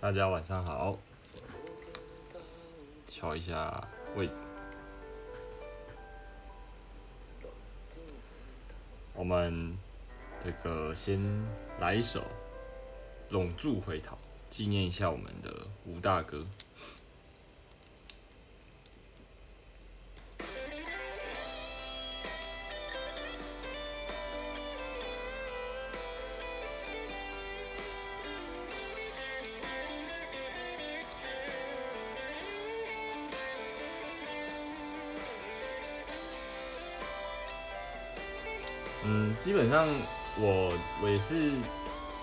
大家晚上好，瞧一下位置。我们这个先来一首《拢住回头》，纪念一下我们的吴大哥。基本上我我也是，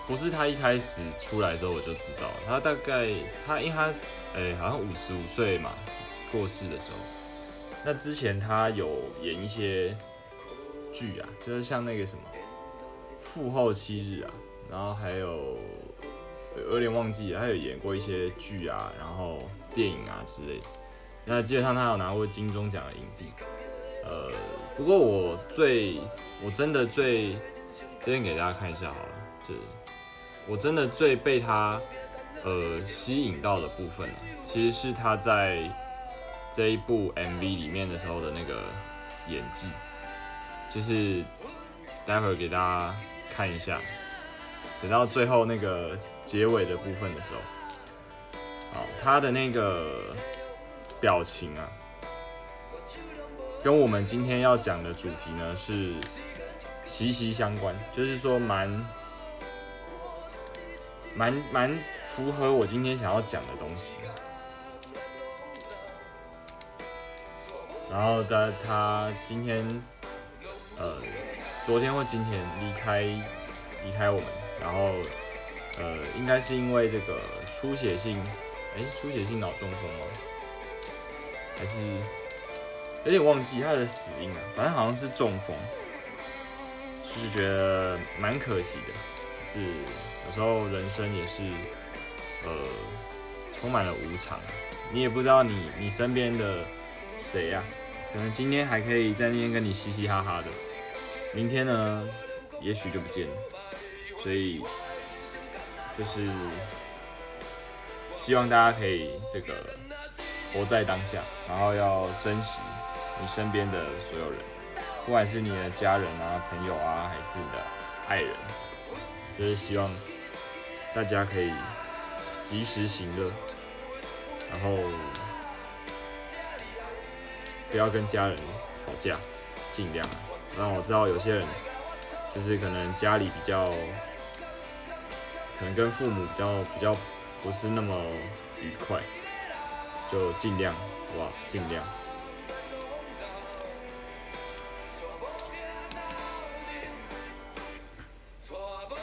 不是他一开始出来的时候我就知道，他大概他因为他诶、好像五十五岁嘛过世的时候，那之前他有演一些剧啊，就是像那个什么《父后七日》啊，然后还有有点忘记，他有演过一些剧啊，然后电影啊之类的。那基本上他有拿过金钟奖的影帝，呃，不过我最我真的最这边给大家看一下好了，就是我真的最被他呃吸引到的部分，其实是他在这一部 MV 里面的时候的那个演技，就是待会给大家看一下，等到最后那个结尾的部分的时候，好，他的那个表情啊，跟我们今天要讲的主题呢是息息相关，就是说蛮蛮蛮符合我今天想要讲的东西。然后他他今天呃昨天或今天离开离开我们，然后呃应该是因为这个出血性哎出血性脑中风吗？还是有点忘记他的死因啊，反正好像是中风，就是觉得蛮可惜的。是有时候人生也是呃充满了无常，你也不知道你你身边的谁啊，可能今天还可以在那边跟你嘻嘻哈哈的，明天呢也许就不见了。所以就是希望大家可以这个活在当下，然后要珍惜你身边的所有人，不管是你的家人啊、朋友啊，还是你的爱人，就是希望大家可以及时行乐，然后不要跟家人吵架，尽量啊。让我知道有些人就是可能家里比较，可能跟父母比较比较不是那么愉快。就尽量，好不好？尽量。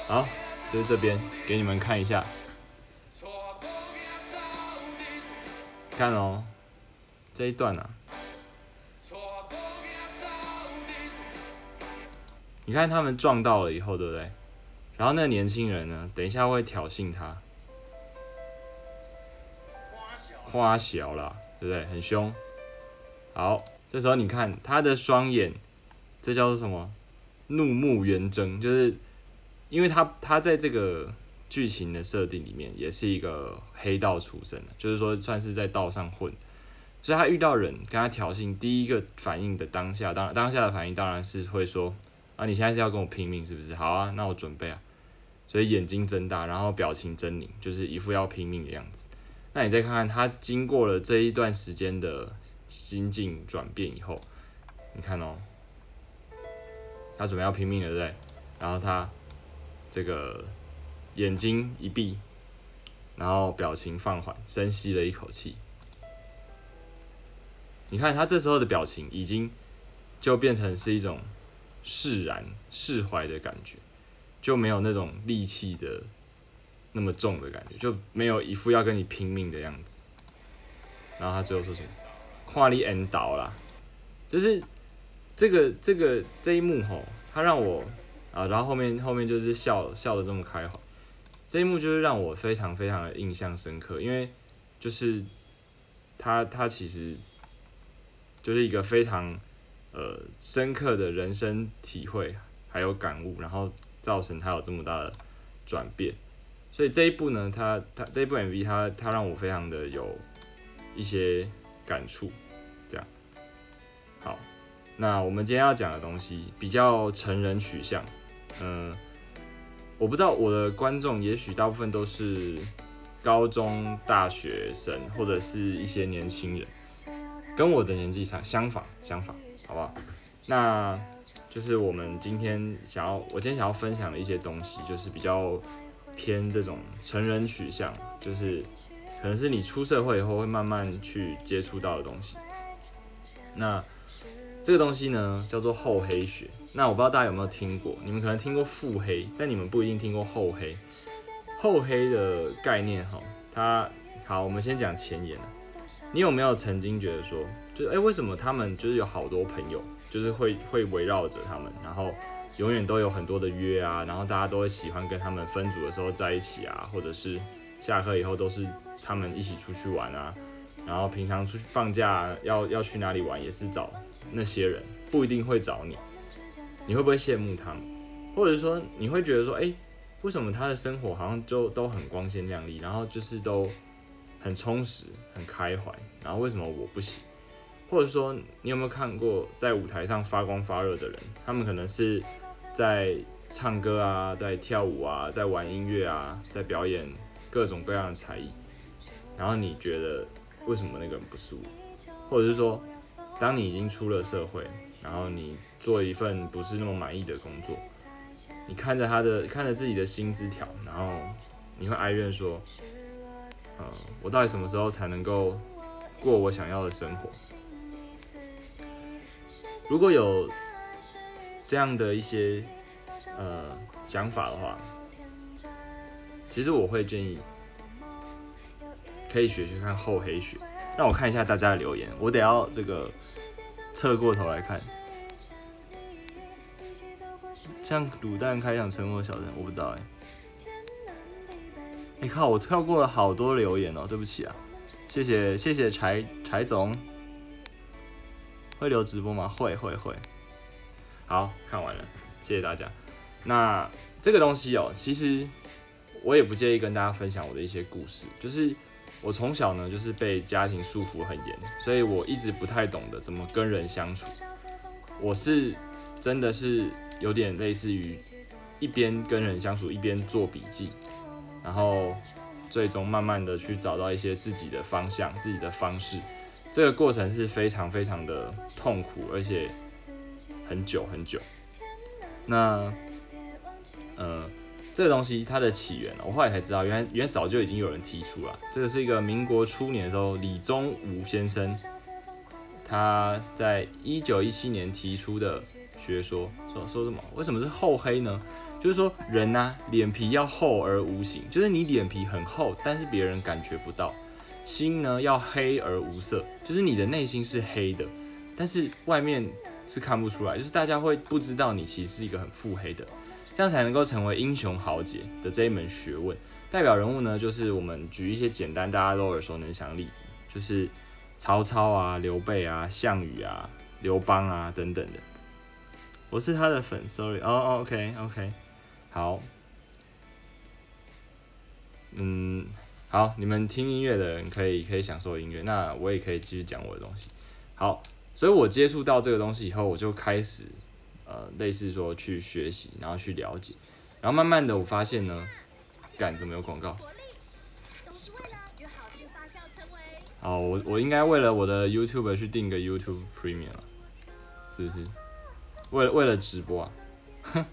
好，就是这边给你们看一下，看哦，这一段啊，你看他们撞到了以后，对不对？然后那个年轻人呢，等一下会挑衅他。花小啦，对不对？很凶。好，这时候你看他的双眼，这叫做什么？怒目圆睁，就是因为他他在这个剧情的设定里面也是一个黑道出身的，就是说算是在道上混，所以他遇到人跟他挑衅，第一个反应的当下，当当下的反应当然是会说啊，你现在是要跟我拼命是不是？好啊，那我准备啊。所以眼睛睁大，然后表情狰狞，就是一副要拼命的样子。那你再看看他经过了这一段时间的心境转变以后，你看哦，他准备要拼命了，对不对？然后他这个眼睛一闭，然后表情放缓，深吸了一口气。你看他这时候的表情已经就变成是一种释然、释怀的感觉，就没有那种戾气的。那么重的感觉，就没有一副要跟你拼命的样子。然后他最后说什么？跨力 N 倒啦，就是这个这个这一幕吼，他让我啊，然后后面后面就是笑笑的这么开怀，这一幕就是让我非常非常的印象深刻，因为就是他他其实就是一个非常呃深刻的人生体会还有感悟，然后造成他有这么大的转变。所以这一部呢，他他这一部 MV 他他让我非常的有一些感触。这样，好，那我们今天要讲的东西比较成人取向，嗯，我不知道我的观众也许大部分都是高中大学生或者是一些年轻人，跟我的年纪上相仿相仿，好不好？那就是我们今天想要，我今天想要分享的一些东西，就是比较偏这种成人取向，就是可能是你出社会以后会慢慢去接触到的东西。那这个东西呢，叫做厚黑学。那我不知道大家有没有听过，你们可能听过腹黑，但你们不一定听过厚黑。厚黑的概念哈，它好，我们先讲前言你有没有曾经觉得说，就哎，为什么他们就是有好多朋友？就是会会围绕着他们，然后永远都有很多的约啊，然后大家都会喜欢跟他们分组的时候在一起啊，或者是下课以后都是他们一起出去玩啊，然后平常出去放假要要去哪里玩也是找那些人，不一定会找你。你会不会羡慕他们？或者说你会觉得说，哎，为什么他的生活好像就都很光鲜亮丽，然后就是都很充实、很开怀，然后为什么我不行？或者说，你有没有看过在舞台上发光发热的人？他们可能是在唱歌啊，在跳舞啊，在玩音乐啊，在表演各种各样的才艺。然后你觉得为什么那个人不是我？或者是说，当你已经出了社会，然后你做一份不是那么满意的工作，你看着他的，看着自己的薪资条，然后你会哀怨说：“嗯，我到底什么时候才能够过我想要的生活？”如果有这样的一些呃想法的话，其实我会建议可以学学看厚黑学。让我看一下大家的留言，我得要这个侧过头来看。像卤蛋开场沉默小人，我不知道哎。你靠，我跳过了好多留言哦，对不起啊。谢谢谢谢柴柴总。会留直播吗？会会会。好看完了，谢谢大家。那这个东西哦，其实我也不介意跟大家分享我的一些故事。就是我从小呢，就是被家庭束缚很严，所以我一直不太懂得怎么跟人相处。我是真的是有点类似于一边跟人相处，一边做笔记，然后最终慢慢的去找到一些自己的方向、自己的方式。这个过程是非常非常的痛苦，而且很久很久。那，呃，这个东西它的起源，我后来才知道，原来原来早就已经有人提出了。这个是一个民国初年的时候，李宗吾先生他在一九一七年提出的学说，说说什么？为什么是厚黑呢？就是说人呐，脸皮要厚而无形，就是你脸皮很厚，但是别人感觉不到。心呢要黑而无色，就是你的内心是黑的，但是外面是看不出来，就是大家会不知道你其实是一个很腹黑的，这样才能够成为英雄豪杰的这一门学问。代表人物呢，就是我们举一些简单大家都耳熟能详的例子，就是曹操啊、刘备啊、项羽啊、刘邦啊等等的。我是他的粉，sorry，哦，OK，OK，好，嗯。好，你们听音乐的人可以可以享受音乐，那我也可以继续讲我的东西。好，所以我接触到这个东西以后，我就开始呃，类似说去学习，然后去了解，然后慢慢的我发现呢，干怎么有广告？哦，我我应该为了我的 YouTube 去订个 YouTube Premium 了，是不是？为了为了直播啊？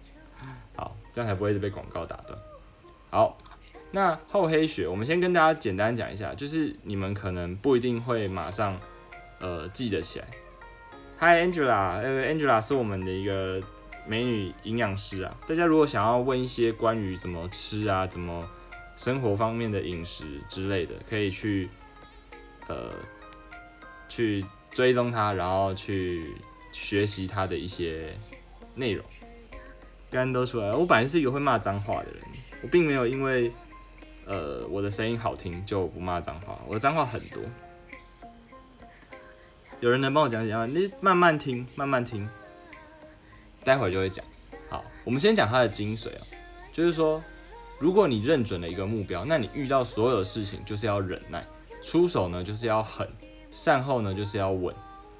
好，这样才不会被广告打断。好。那厚黑学，我们先跟大家简单讲一下，就是你们可能不一定会马上呃记得起来。Hi Angela，呃 Angela 是我们的一个美女营养师啊。大家如果想要问一些关于怎么吃啊、怎么生活方面的饮食之类的，可以去呃去追踪她，然后去学习她的一些内容。刚刚都出来了，我本来是一个会骂脏话的人，我并没有因为。呃，我的声音好听就不骂脏话，我的脏话很多。有人能帮我讲讲吗？你慢慢听，慢慢听，待会儿就会讲。好，我们先讲它的精髓啊，就是说，如果你认准了一个目标，那你遇到所有的事情就是要忍耐，出手呢就是要狠，善后呢就是要稳。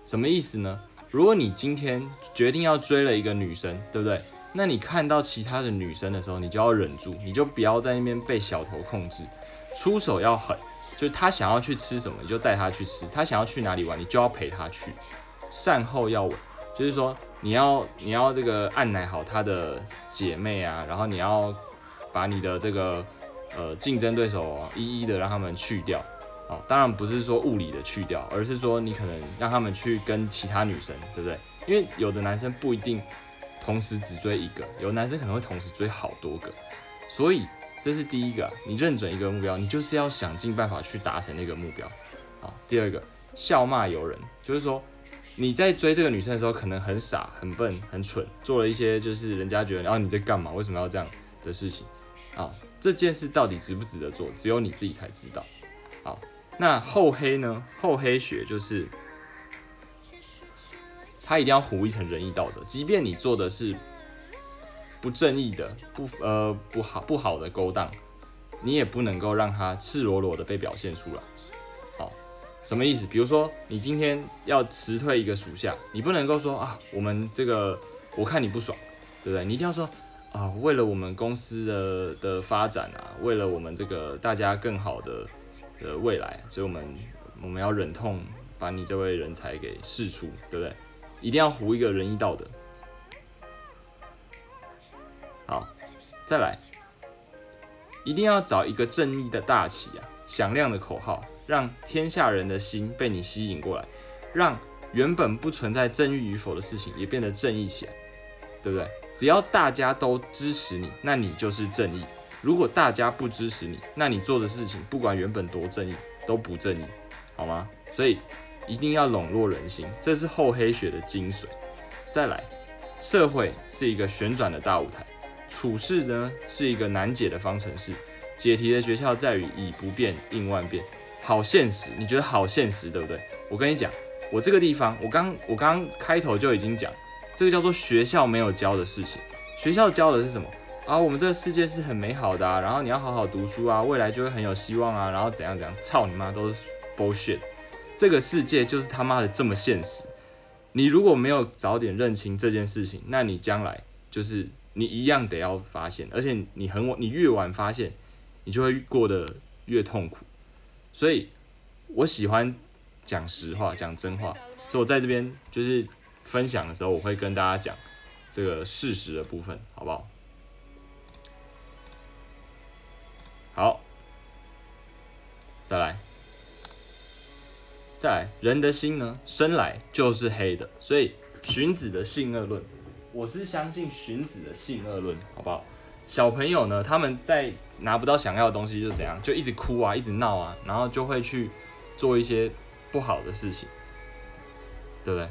什么意思呢？如果你今天决定要追了一个女生，对不对？那你看到其他的女生的时候，你就要忍住，你就不要在那边被小头控制，出手要狠。就他想要去吃什么，你就带他去吃；他想要去哪里玩，你就要陪他去。善后要稳，就是说你要你要这个按奶好他的姐妹啊，然后你要把你的这个呃竞争对手一一的让他们去掉。哦，当然不是说物理的去掉，而是说你可能让他们去跟其他女生，对不对？因为有的男生不一定同时只追一个，有的男生可能会同时追好多个，所以这是第一个，你认准一个目标，你就是要想尽办法去达成那个目标。好，第二个笑骂由人，就是说你在追这个女生的时候，可能很傻、很笨、很蠢，做了一些就是人家觉得，然后你在干嘛？为什么要这样的事情？啊，这件事到底值不值得做，只有你自己才知道。好。那厚黑呢？厚黑学就是他一定要糊一层仁义道德，即便你做的是不正义的、不呃不好不好的勾当，你也不能够让他赤裸裸的被表现出来。好，什么意思？比如说你今天要辞退一个属下，你不能够说啊，我们这个我看你不爽，对不对？你一定要说啊，为了我们公司的的发展啊，为了我们这个大家更好的。的未来，所以我们我们要忍痛把你这位人才给释出，对不对？一定要糊一个仁义道德。再来，一定要找一个正义的大旗啊，响亮的口号，让天下人的心被你吸引过来，让原本不存在正义与否的事情也变得正义起来，对不对？只要大家都支持你，那你就是正义。如果大家不支持你，那你做的事情不管原本多正义都不正义，好吗？所以一定要笼络人心，这是厚黑学的精髓。再来，社会是一个旋转的大舞台，处事呢是一个难解的方程式，解题的诀窍在于以不变应万变。好现实，你觉得好现实，对不对？我跟你讲，我这个地方，我刚我刚开头就已经讲，这个叫做学校没有教的事情。学校教的是什么？啊，我们这个世界是很美好的啊，然后你要好好读书啊，未来就会很有希望啊，然后怎样怎样，操你妈都是 bullshit，这个世界就是他妈的这么现实。你如果没有早点认清这件事情，那你将来就是你一样得要发现，而且你很晚，你越晚发现，你就会过得越痛苦。所以我喜欢讲实话，讲真话，所以我在这边就是分享的时候，我会跟大家讲这个事实的部分，好不好？好，再来，再来，人的心呢，生来就是黑的，所以荀子的性恶论，我是相信荀子的性恶论，好不好？小朋友呢，他们在拿不到想要的东西就怎样，就一直哭啊，一直闹啊，然后就会去做一些不好的事情，对不对？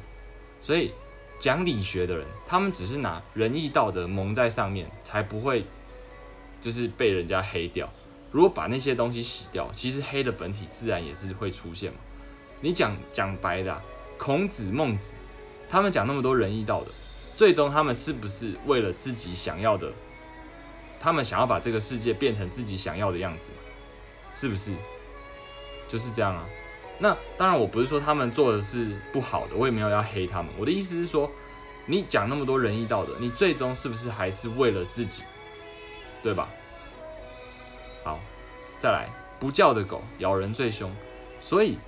所以讲理学的人，他们只是拿仁义道德蒙在上面，才不会就是被人家黑掉。如果把那些东西洗掉，其实黑的本体自然也是会出现嘛。你讲讲白的，孔子、孟子，他们讲那么多仁义道德，最终他们是不是为了自己想要的？他们想要把这个世界变成自己想要的样子，是不是？就是这样啊。那当然，我不是说他们做的是不好的，我也没有要黑他们。我的意思是说，你讲那么多仁义道德，你最终是不是还是为了自己，对吧？好，再来，不叫的狗咬人最凶，所以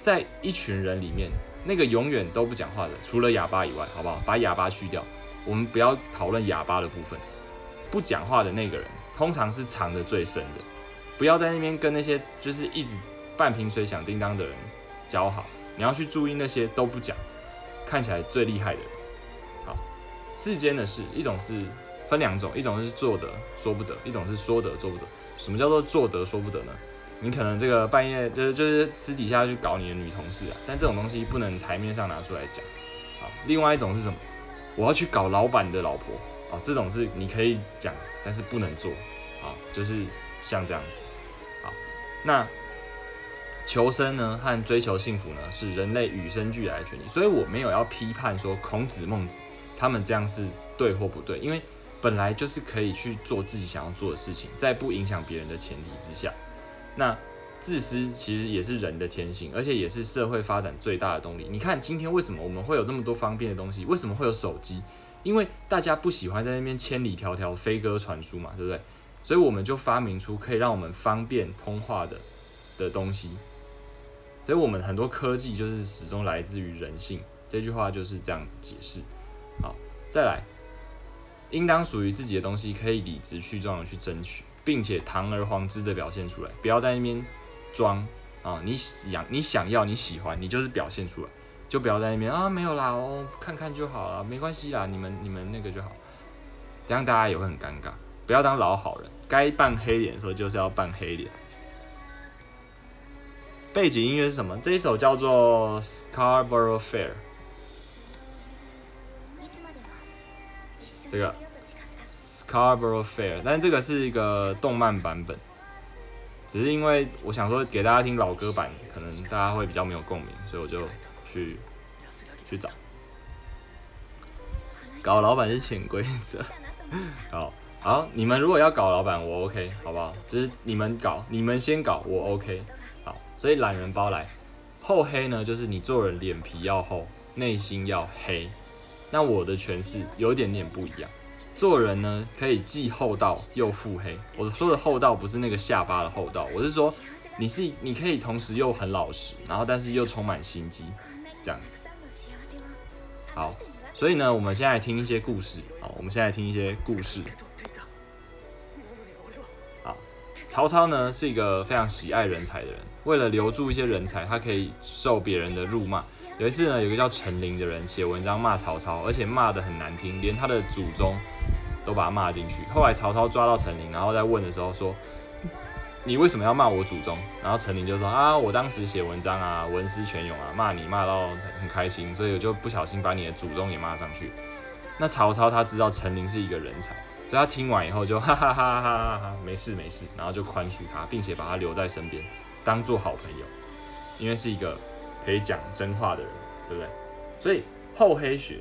在一群人里面，那个永远都不讲话的，除了哑巴以外，好不好？把哑巴去掉，我们不要讨论哑巴的部分。不讲话的那个人，通常是藏的最深的。不要在那边跟那些就是一直半瓶水响叮当的人交好，你要去注意那些都不讲，看起来最厉害的人。好，世间的事，一种是分两种，一种是做得说不得，一种是说得做不得。什么叫做做得说不得呢？你可能这个半夜就是就是私底下去搞你的女同事啊，但这种东西不能台面上拿出来讲。好，另外一种是什么？我要去搞老板的老婆啊，这种是你可以讲，但是不能做。好，就是像这样子。好，那求生呢和追求幸福呢是人类与生俱来的权利，所以我没有要批判说孔子、孟子他们这样是对或不对，因为本来就是可以去做自己想要做的事情，在不影响别人的前提之下，那自私其实也是人的天性，而且也是社会发展最大的动力。你看今天为什么我们会有这么多方便的东西？为什么会有手机？因为大家不喜欢在那边千里迢迢飞鸽传书嘛，对不对？所以我们就发明出可以让我们方便通话的的东西。所以我们很多科技就是始终来自于人性。这句话就是这样子解释。好，再来，应当属于自己的东西，可以理直气壮的去争取，并且堂而皇之的表现出来，不要在那边装啊！你想你想要你喜欢，你就是表现出来。就不要在那边啊，没有啦，哦，看看就好了，没关系啦，你们你们那个就好，这样大家也会很尴尬。不要当老好人，该扮黑脸的时候就是要扮黑脸。背景音乐是什么？这一首叫做《Scarborough Fair》，这个《Carborough Fair，》，但这个是一个动漫版本，只是因为我想说给大家听老歌版，可能大家会比较没有共鸣，所以我就。去去找，搞老板是潜规则。好好，你们如果要搞老板，我 OK，好不好？就是你们搞，你们先搞，我 OK。好，所以懒人包来，厚黑呢，就是你做人脸皮要厚，内心要黑。那我的诠释有点点不一样，做人呢可以既厚道又腹黑。我说的厚道不是那个下巴的厚道，我是说你是你可以同时又很老实，然后但是又充满心机。这样子，好，所以呢，我们现在听一些故事。好，我们现在听一些故事。好，曹操呢是一个非常喜爱人才的人，为了留住一些人才，他可以受别人的辱骂。有一次呢，有个叫陈琳的人写文章骂曹操，而且骂的很难听，连他的祖宗都把他骂进去。后来曹操抓到陈琳，然后在问的时候说。你为什么要骂我祖宗？然后陈琳就说啊，我当时写文章啊，文思泉涌啊，骂你骂到很开心，所以我就不小心把你的祖宗也骂上去。那曹操他知道陈琳是一个人才，所以他听完以后就哈哈哈哈哈哈，没事没事，然后就宽恕他，并且把他留在身边，当做好朋友，因为是一个可以讲真话的人，对不对？所以厚黑学，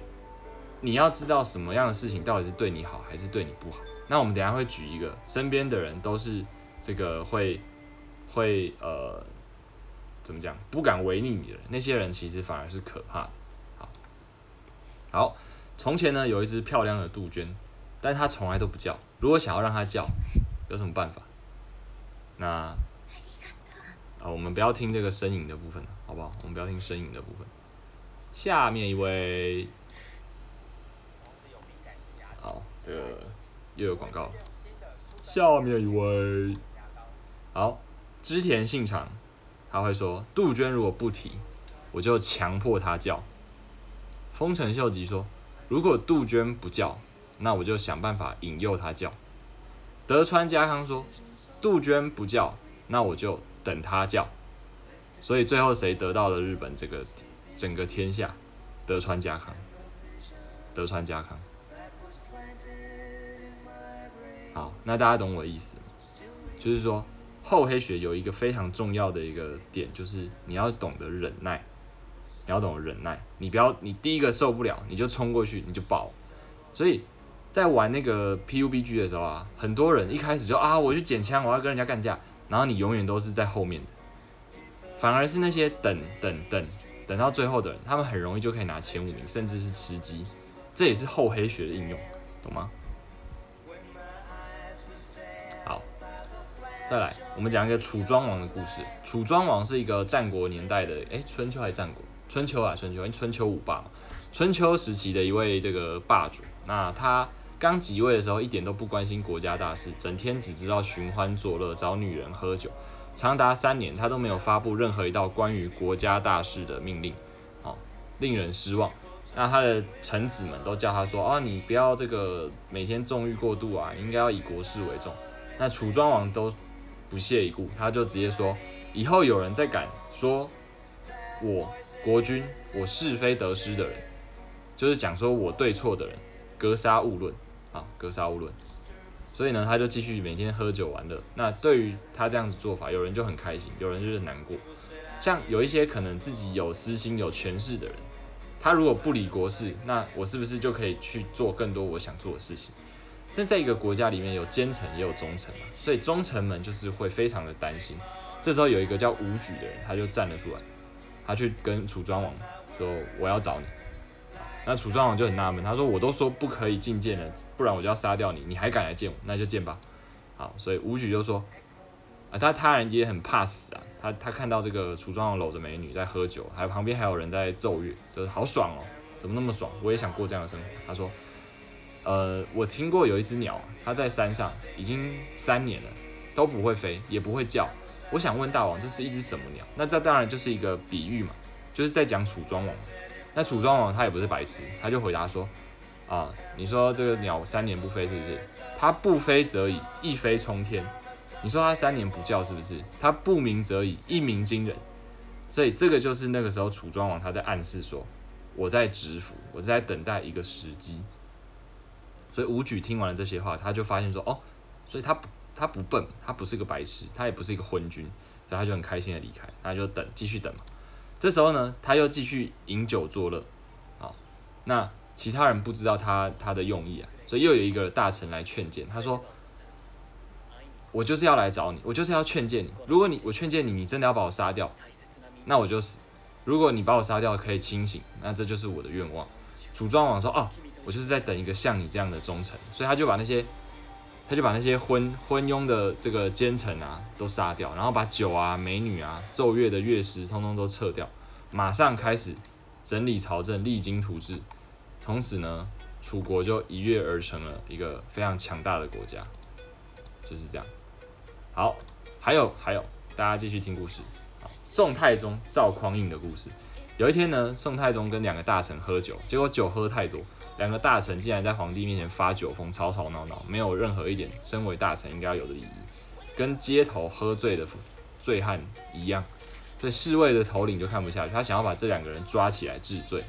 你要知道什么样的事情到底是对你好还是对你不好。那我们等下会举一个，身边的人都是。这个会会呃怎么讲？不敢违逆你的人，那些人其实反而是可怕的。好，好，从前呢有一只漂亮的杜鹃，但它从来都不叫。如果想要让它叫，有什么办法？那啊，我们不要听这个呻吟的部分好不好？我们不要听呻吟的部分。下面一位，好，这个又有广告。下面一位。好，织田信长他会说：“杜鹃如果不啼，我就强迫它叫。”丰臣秀吉说：“如果杜鹃不叫，那我就想办法引诱它叫。”德川家康说：“杜鹃不叫，那我就等它叫。”所以最后谁得到了日本这个整个天下？德川家康。德川家康。好，那大家懂我的意思吗？就是说。厚黑学有一个非常重要的一个点，就是你要懂得忍耐，你要懂得忍耐，你不要你第一个受不了你就冲过去你就爆，所以在玩那个 PUBG 的时候啊，很多人一开始就啊我去捡枪，我要跟人家干架，然后你永远都是在后面的，反而是那些等等等等到最后的人，他们很容易就可以拿前五名，甚至是吃鸡，这也是厚黑学的应用，懂吗？好再来，我们讲一个楚庄王的故事。楚庄王是一个战国年代的，哎，春秋还是战国？春秋啊，春秋，因为春秋五霸嘛。春秋时期的一位这个霸主，那他刚即位的时候，一点都不关心国家大事，整天只知道寻欢作乐，找女人喝酒。长达三年，他都没有发布任何一道关于国家大事的命令，好，令人失望。那他的臣子们都叫他说：“啊，你不要这个每天纵欲过度啊，应该要以国事为重。”那楚庄王都。不屑一顾，他就直接说：“以后有人再敢说我国君，我是非得失的人，就是讲说我对错的人，格杀勿论啊，格杀勿论。”所以呢，他就继续每天喝酒玩乐。那对于他这样子做法，有人就很开心，有人就是难过。像有一些可能自己有私心、有权势的人，他如果不理国事，那我是不是就可以去做更多我想做的事情？但在一个国家里面有奸臣也有忠臣嘛，所以忠臣们就是会非常的担心。这时候有一个叫武举的人，他就站了出来，他去跟楚庄王说：“我要找你。”那楚庄王就很纳闷，他说：“我都说不可以觐见了，不然我就要杀掉你，你还敢来见我？那就见吧。”好，所以武举就说：“啊，他他人也很怕死啊，他他看到这个楚庄王搂着美女在喝酒，还有旁边还有人在奏乐，就是好爽哦，怎么那么爽？我也想过这样的生活。”他说。呃，我听过有一只鸟，它在山上已经三年了，都不会飞，也不会叫。我想问大王，这是一只什么鸟？那这当然就是一个比喻嘛，就是在讲楚庄王。那楚庄王他也不是白痴，他就回答说：啊，你说这个鸟三年不飞是不是？它不飞则已，一飞冲天。你说它三年不叫是不是？它不鸣则已，一鸣惊人。所以这个就是那个时候楚庄王他在暗示说，我在蛰伏，我是在等待一个时机。所以武举听完了这些话，他就发现说：“哦，所以他不，他不笨，他不是一个白痴，他也不是一个昏君，所以他就很开心的离开，他就等，继续等嘛。这时候呢，他又继续饮酒作乐，好，那其他人不知道他他的用意啊，所以又有一个大臣来劝谏，他说：我就是要来找你，我就是要劝谏你，如果你我劝谏你，你真的要把我杀掉，那我就死；如果你把我杀掉可以清醒，那这就是我的愿望。”楚庄王说：“哦。”我就是在等一个像你这样的忠臣，所以他就把那些，他就把那些昏昏庸的这个奸臣啊都杀掉，然后把酒啊、美女啊、奏乐的乐师通通都撤掉，马上开始整理朝政、励精图治，从此呢，楚国就一跃而成了一个非常强大的国家，就是这样。好，还有还有，大家继续听故事。宋太宗赵匡胤的故事。有一天呢，宋太宗跟两个大臣喝酒，结果酒喝太多。两个大臣竟然在皇帝面前发酒疯，吵吵闹闹，没有任何一点身为大臣应该有的礼仪，跟街头喝醉的醉汉一样。所以侍卫的头领就看不下去，他想要把这两个人抓起来治罪。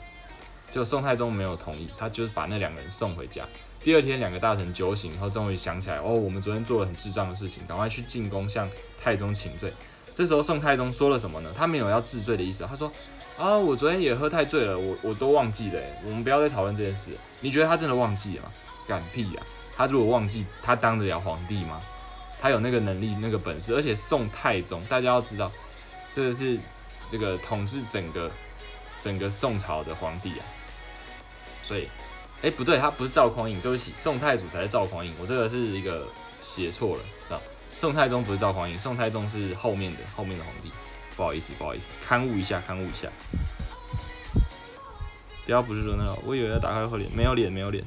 结果宋太宗没有同意，他就是把那两个人送回家。第二天，两个大臣酒醒后，终于想起来，哦，我们昨天做了很智障的事情，赶快去进宫向太宗请罪。这时候，宋太宗说了什么呢？他没有要治罪的意思，他说。啊，我昨天也喝太醉了，我我都忘记了。我们不要再讨论这件事。你觉得他真的忘记了吗？敢屁呀！他如果忘记，他当得了皇帝吗？他有那个能力、那个本事，而且宋太宗，大家要知道，这个是这个统治整个整个宋朝的皇帝啊。所以，哎，不对，他不是赵匡胤，对不起，宋太祖才是赵匡胤。我这个是一个写错了，啊，宋太宗不是赵匡胤，宋太宗是后面的后面的皇帝。不好意思，不好意思，刊物一下，刊物一下。不要不是说那个，我以为要打开后脸，没有脸，没有脸。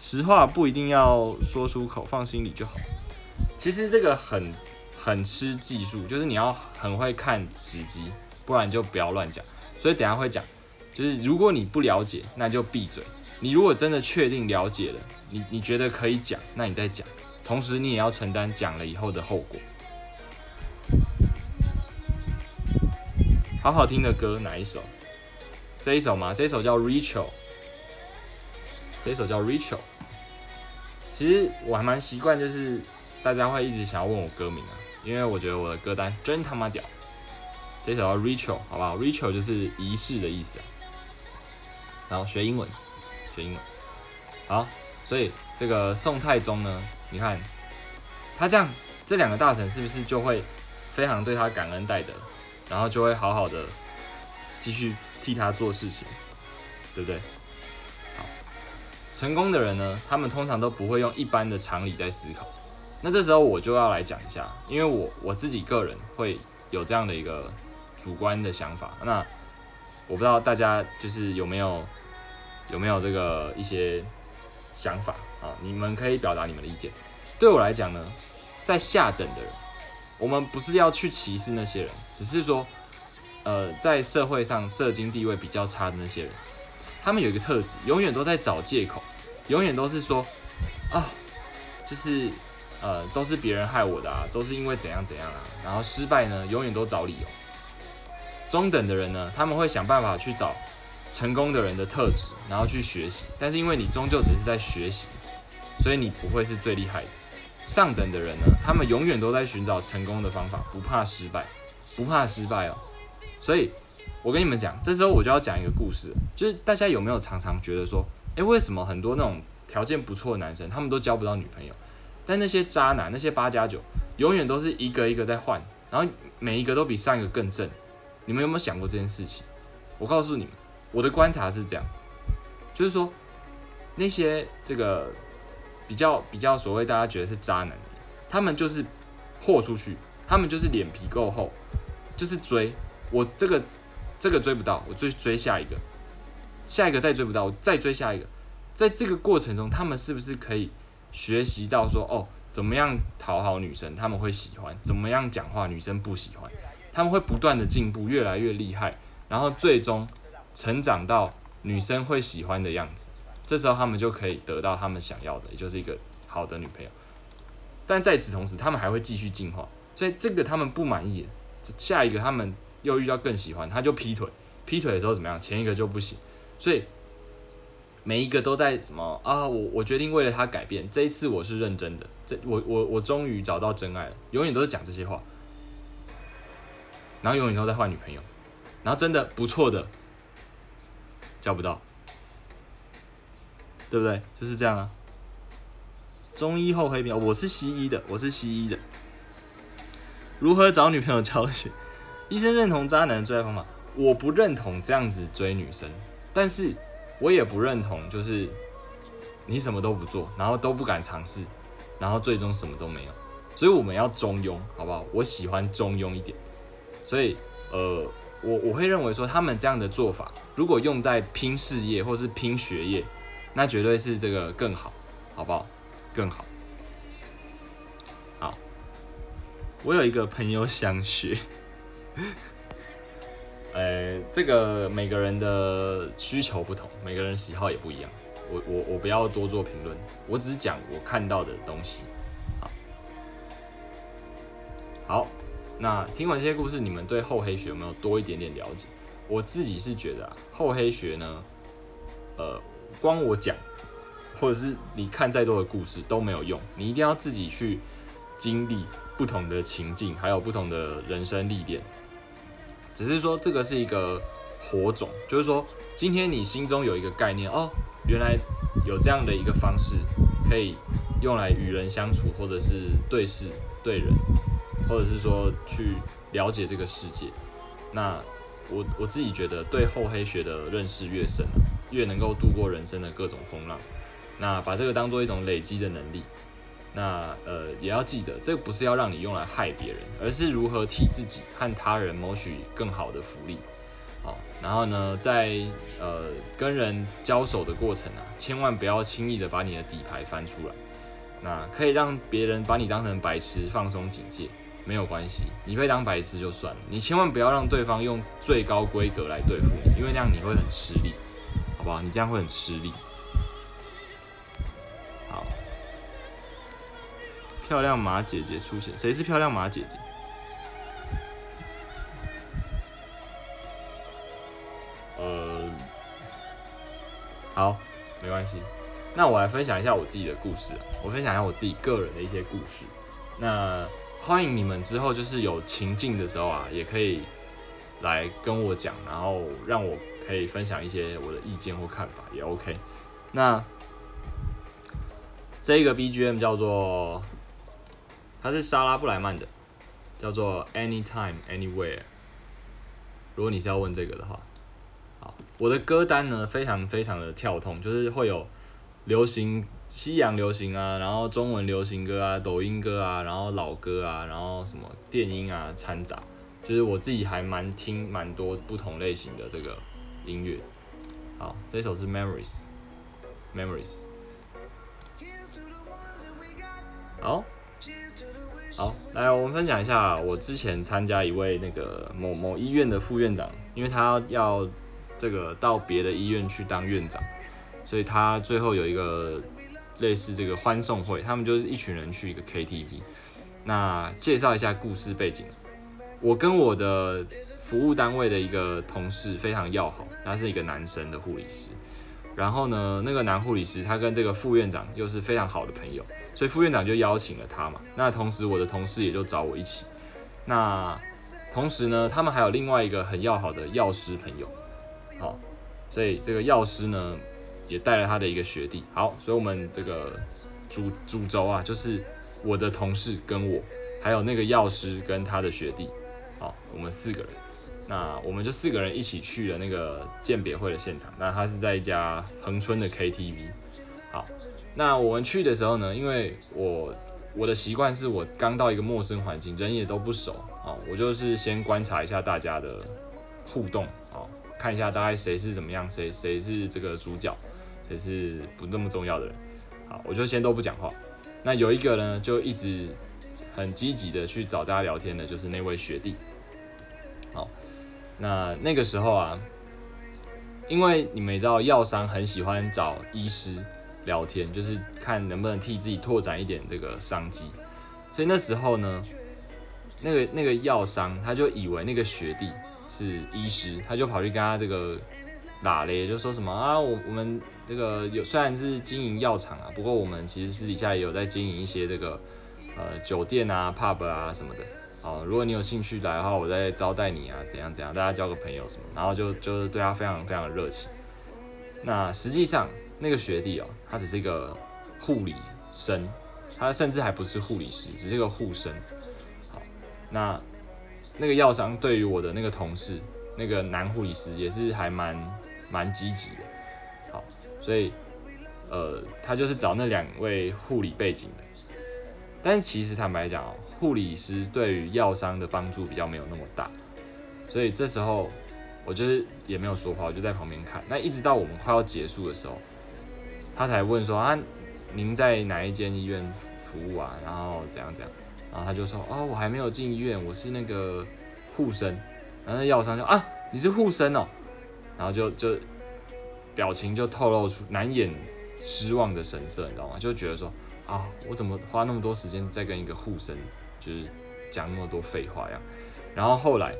实话不一定要说出口，放心里就好。其实这个很很吃技术，就是你要很会看时机，不然就不要乱讲。所以等下会讲，就是如果你不了解，那就闭嘴。你如果真的确定了解了，你你觉得可以讲，那你再讲。同时你也要承担讲了以后的后果。好好听的歌哪一首？这一首吗？这一首叫《Rachel》，这一首叫《Rachel》。其实我还蛮习惯，就是大家会一直想要问我歌名啊，因为我觉得我的歌单真他妈屌。这首叫《Rachel》，好不好？Rachel 就是仪式的意思啊。然后学英文，学英文。好，所以这个宋太宗呢，你看他这样，这两个大臣是不是就会非常对他感恩戴德？然后就会好好的继续替他做事情，对不对？好，成功的人呢，他们通常都不会用一般的常理在思考。那这时候我就要来讲一下，因为我我自己个人会有这样的一个主观的想法。那我不知道大家就是有没有有没有这个一些想法啊？你们可以表达你们的意见。对我来讲呢，在下等的人。我们不是要去歧视那些人，只是说，呃，在社会上社经地位比较差的那些人，他们有一个特质，永远都在找借口，永远都是说，啊，就是呃，都是别人害我的啊，都是因为怎样怎样啊，然后失败呢，永远都找理由。中等的人呢，他们会想办法去找成功的人的特质，然后去学习，但是因为你终究只是在学习，所以你不会是最厉害的。上等的人呢，他们永远都在寻找成功的方法，不怕失败，不怕失败哦。所以，我跟你们讲，这时候我就要讲一个故事，就是大家有没有常常觉得说，诶，为什么很多那种条件不错的男生，他们都交不到女朋友？但那些渣男，那些八加九，永远都是一个一个在换，然后每一个都比上一个更正。你们有没有想过这件事情？我告诉你们，我的观察是这样，就是说那些这个比较比较所谓大家觉得是渣男，他们就是豁出去，他们就是脸皮够厚，就是追我这个这个追不到，我追追下一个，下一个再追不到，我再追下一个，在这个过程中，他们是不是可以？学习到说哦，怎么样讨好女生，他们会喜欢；怎么样讲话，女生不喜欢。他们会不断的进步，越来越厉害，然后最终成长到女生会喜欢的样子。这时候他们就可以得到他们想要的，也就是一个好的女朋友。但在此同时，他们还会继续进化。所以这个他们不满意，下一个他们又遇到更喜欢，他就劈腿。劈腿的时候怎么样？前一个就不行。所以。每一个都在什么啊？我我决定为了他改变。这一次我是认真的，这我我我终于找到真爱了。永远都是讲这些话，然后永远都在换女朋友，然后真的不错的交不到，对不对？就是这样啊。中医后黑屏，我是西医的，我是西医的。如何找女朋友教学？医生认同渣男的追爱方法，我不认同这样子追女生，但是。我也不认同，就是你什么都不做，然后都不敢尝试，然后最终什么都没有。所以我们要中庸，好不好？我喜欢中庸一点。所以，呃，我我会认为说，他们这样的做法，如果用在拼事业或是拼学业，那绝对是这个更好，好不好？更好。好，我有一个朋友想学。呃，这个每个人的需求不同，每个人喜好也不一样。我我我不要多做评论，我只是讲我看到的东西。好，那听完这些故事，你们对厚黑学有没有多一点点了解？我自己是觉得啊，厚黑学呢，呃，光我讲，或者是你看再多的故事都没有用，你一定要自己去经历不同的情境，还有不同的人生历练。只是说这个是一个火种，就是说今天你心中有一个概念哦，原来有这样的一个方式可以用来与人相处，或者是对事对人，或者是说去了解这个世界。那我我自己觉得对厚黑学的认识越深，越能够度过人生的各种风浪。那把这个当做一种累积的能力。那呃，也要记得，这个不是要让你用来害别人，而是如何替自己和他人谋取更好的福利。好，然后呢，在呃跟人交手的过程啊，千万不要轻易的把你的底牌翻出来。那可以让别人把你当成白痴，放松警戒，没有关系，你被当白痴就算了。你千万不要让对方用最高规格来对付你，因为那样你会很吃力，好不好？你这样会很吃力。漂亮马姐姐出现，谁是漂亮马姐姐？呃，好，没关系。那我来分享一下我自己的故事啊，我分享一下我自己个人的一些故事。那欢迎你们之后就是有情境的时候啊，也可以来跟我讲，然后让我可以分享一些我的意见或看法也 OK。那这个 BGM 叫做。它是莎拉布莱曼的，叫做 Anytime Anywhere。如果你是要问这个的话，好，我的歌单呢非常非常的跳通，就是会有流行、西洋流行啊，然后中文流行歌啊，抖音歌啊，然后老歌啊，然后什么电音啊掺杂，就是我自己还蛮听蛮多不同类型的这个音乐。好，这首是 Memories，Memories。好。好，来我们分享一下，我之前参加一位那个某某医院的副院长，因为他要这个到别的医院去当院长，所以他最后有一个类似这个欢送会，他们就是一群人去一个 KTV。那介绍一下故事背景，我跟我的服务单位的一个同事非常要好，他是一个男生的护理师。然后呢，那个男护理师他跟这个副院长又是非常好的朋友，所以副院长就邀请了他嘛。那同时我的同事也就找我一起。那同时呢，他们还有另外一个很要好的药师朋友，好，所以这个药师呢，也带了他的一个学弟。好，所以我们这个主主轴啊，就是我的同事跟我，还有那个药师跟他的学弟。好，我们四个人。那我们就四个人一起去了那个鉴别会的现场。那他是在一家恒春的 KTV。好，那我们去的时候呢，因为我我的习惯是我刚到一个陌生环境，人也都不熟哦，我就是先观察一下大家的互动哦，看一下大概谁是怎么样，谁谁是这个主角，谁是不那么重要的人。好，我就先都不讲话。那有一个呢，就一直很积极的去找大家聊天的，就是那位学弟。好。那那个时候啊，因为你们也知道，药商很喜欢找医师聊天，就是看能不能替自己拓展一点这个商机。所以那时候呢，那个那个药商他就以为那个学弟是医师，他就跑去跟他这个打咧，就说什么啊，我我们这个有虽然是经营药厂啊，不过我们其实私底下也有在经营一些这个呃酒店啊、pub 啊什么的。好，如果你有兴趣来的话，我再招待你啊，怎样怎样，大家交个朋友什么，然后就就是对他非常非常的热情。那实际上那个学弟哦，他只是一个护理生，他甚至还不是护理师，只是一个护生。好，那那个药商对于我的那个同事，那个男护理师也是还蛮蛮积极的。好，所以呃，他就是找那两位护理背景的。但其实坦白讲哦。护理师对于药商的帮助比较没有那么大，所以这时候我就是也没有说话，我就在旁边看。那一直到我们快要结束的时候，他才问说啊，您在哪一间医院服务啊？然后怎样怎样？然后他就说哦，我还没有进医院，我是那个护生。然后那药商就啊，你是护生哦，然后就就表情就透露出难掩失望的神色，你知道吗？就觉得说啊，我怎么花那么多时间在跟一个护生？就是讲那么多废话呀，然后后来，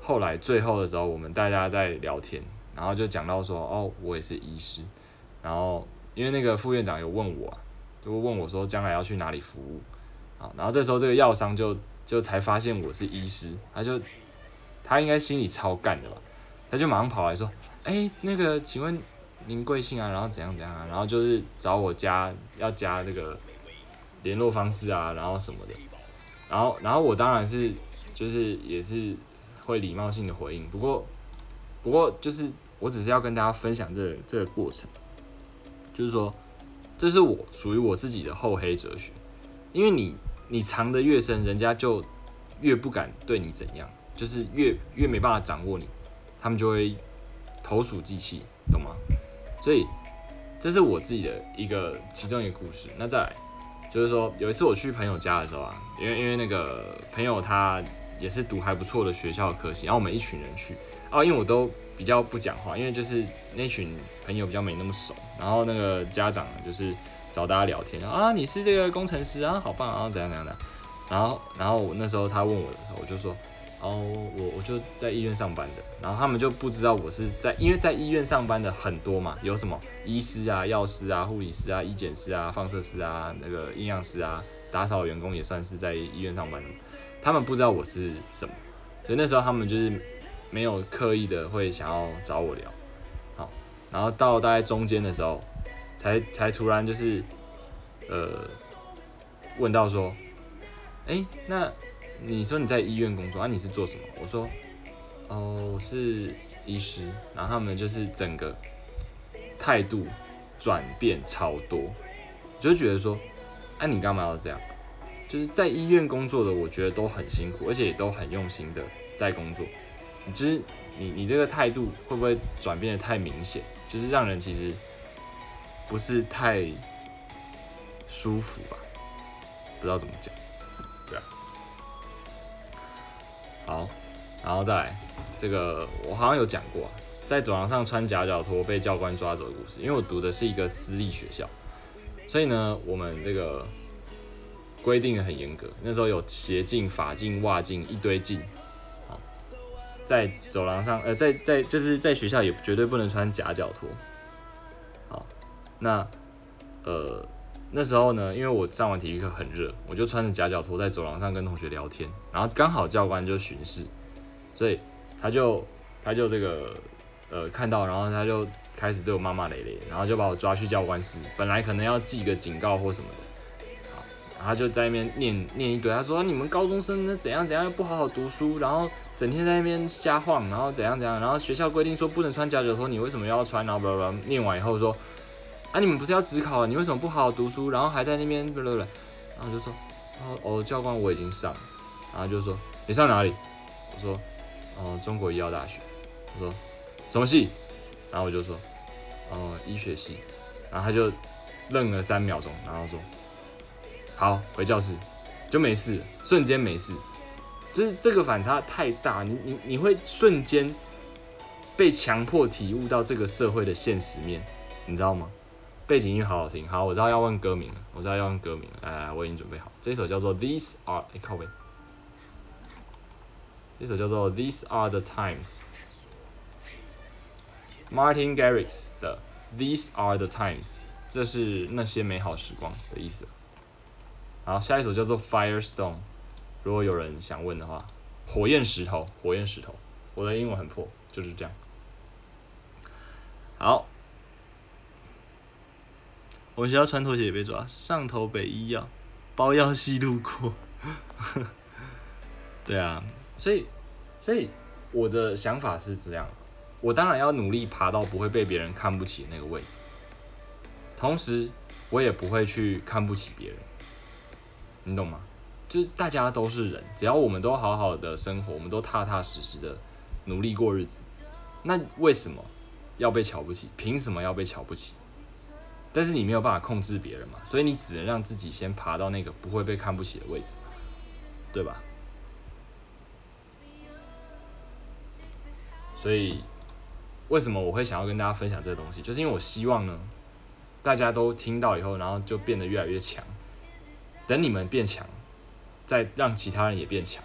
后来最后的时候，我们大家在聊天，然后就讲到说，哦，我也是医师，然后因为那个副院长有问我，就问我说将来要去哪里服务，啊，然后这时候这个药商就就才发现我是医师，他就他应该心里超干的吧，他就马上跑来说，哎，那个请问您贵姓啊？然后怎样怎样啊？然后就是找我加要加这个联络方式啊，然后什么的。然后，然后我当然是，就是也是会礼貌性的回应。不过，不过就是我只是要跟大家分享这这个过程，就是说，这是我属于我自己的厚黑哲学。因为你你藏的越深，人家就越不敢对你怎样，就是越越没办法掌握你，他们就会投鼠忌器，懂吗？所以这是我自己的一个其中一个故事。那再来。就是说，有一次我去朋友家的时候啊，因为因为那个朋友他也是读还不错的学校的科系，然后我们一群人去，哦，因为我都比较不讲话，因为就是那群朋友比较没那么熟，然后那个家长就是找大家聊天，啊，你是这个工程师啊，好棒啊，怎样怎样的，然后然后我那时候他问我的时候，我就说。哦，我我就在医院上班的，然后他们就不知道我是在，因为在医院上班的很多嘛，有什么医师啊、药师啊、护理师啊、医检师啊、放射师啊、那个营养师啊、打扫员工也算是在医院上班的，他们不知道我是什么，所以那时候他们就是没有刻意的会想要找我聊，好，然后到大概中间的时候，才才突然就是呃问到说，哎，那。你说你在医院工作啊？你是做什么？我说，哦，我是医师。然后他们就是整个态度转变超多，就觉得说，哎，你干嘛要这样？就是在医院工作的，我觉得都很辛苦，而且也都很用心的在工作。其实你你这个态度会不会转变的太明显？就是让人其实不是太舒服吧？不知道怎么讲。好，然后再来这个，我好像有讲过，在走廊上穿夹脚拖被教官抓走的故事。因为我读的是一个私立学校，所以呢，我们这个规定的很严格。那时候有鞋镜、法镜、袜镜一堆镜。好，在走廊上，呃，在在就是在学校也绝对不能穿夹脚拖。好，那呃。那时候呢，因为我上完体育课很热，我就穿着夹脚拖在走廊上跟同学聊天，然后刚好教官就巡视，所以他就他就这个呃看到，然后他就开始对我骂骂咧咧，然后就把我抓去教官室，本来可能要记个警告或什么的，好，然后就在那边念念一堆，他说你们高中生那怎样怎样又不好好读书，然后整天在那边瞎晃，然后怎样怎样，然后学校规定说不能穿夹脚拖，你为什么要穿？然后不不不，念完以后说，啊你们不是要职考了，你为什么不好好读书？然后还在那边不不不，然后就说，哦哦教官我已经上，然后就说你上哪里？我说哦中国医药大学，他说什么系？然后我就说，哦，医学系，然后他就愣了三秒钟，然后说，好，回教室，就没事，瞬间没事，就是这个反差太大，你你你会瞬间被强迫体悟到这个社会的现实面，你知道吗？背景音乐好好听，好，我知道要问歌名了，我知道要问歌名了，来来，我已经准备好，这首叫做 These Are，哎靠背，这首叫做 These Are the Times。Martin Garrix 的 These Are the Times，这是那些美好时光的意思。好，下一首叫做 Firestone。如果有人想问的话，火焰石头，火焰石头。我的英文很破，就是这样。好，我们学校穿拖鞋也被抓，上头北医药包药系路过。对啊，所以，所以我的想法是这样。我当然要努力爬到不会被别人看不起的那个位置，同时我也不会去看不起别人，你懂吗？就是大家都是人，只要我们都好好的生活，我们都踏踏实实的努力过日子，那为什么要被瞧不起？凭什么要被瞧不起？但是你没有办法控制别人嘛，所以你只能让自己先爬到那个不会被看不起的位置，对吧？所以。为什么我会想要跟大家分享这个东西？就是因为我希望呢，大家都听到以后，然后就变得越来越强。等你们变强，再让其他人也变强，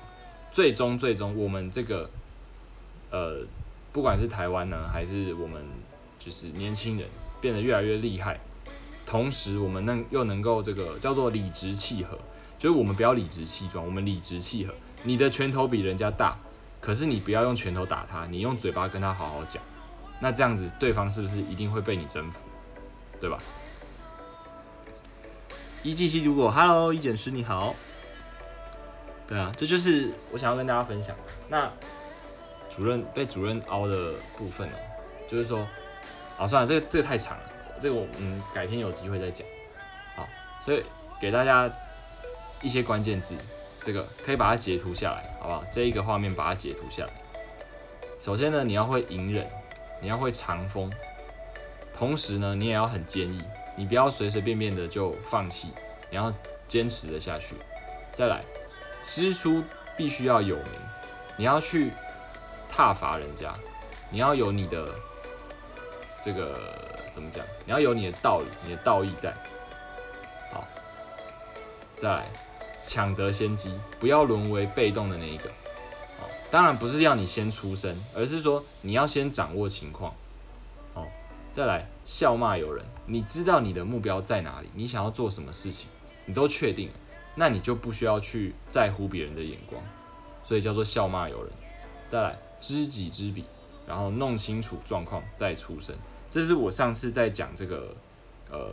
最终最终我们这个呃，不管是台湾呢，还是我们就是年轻人变得越来越厉害，同时我们能又能够这个叫做理直气和，就是我们不要理直气壮，我们理直气和。你的拳头比人家大，可是你不要用拳头打他，你用嘴巴跟他好好讲。那这样子，对方是不是一定会被你征服，对吧？一季西如果，Hello，一剪师你好，对啊，这就是我想要跟大家分享。那主任被主任凹的部分呢，就是说，啊，算了，这个这个太长了，这个我嗯改天有机会再讲。好，所以给大家一些关键字，这个可以把它截图下来，好不好？这一个画面把它截图下来。首先呢，你要会隐忍。你要会长风，同时呢，你也要很坚毅，你不要随随便便的就放弃，你要坚持的下去。再来，师出必须要有名，你要去踏伐人家，你要有你的这个怎么讲？你要有你的道理，你的道义在。好，再来，抢得先机，不要沦为被动的那一个。好当然不是要你先出声，而是说你要先掌握情况，好，再来笑骂有人，你知道你的目标在哪里，你想要做什么事情，你都确定，那你就不需要去在乎别人的眼光，所以叫做笑骂有人。再来知己知彼，然后弄清楚状况再出声，这是我上次在讲这个呃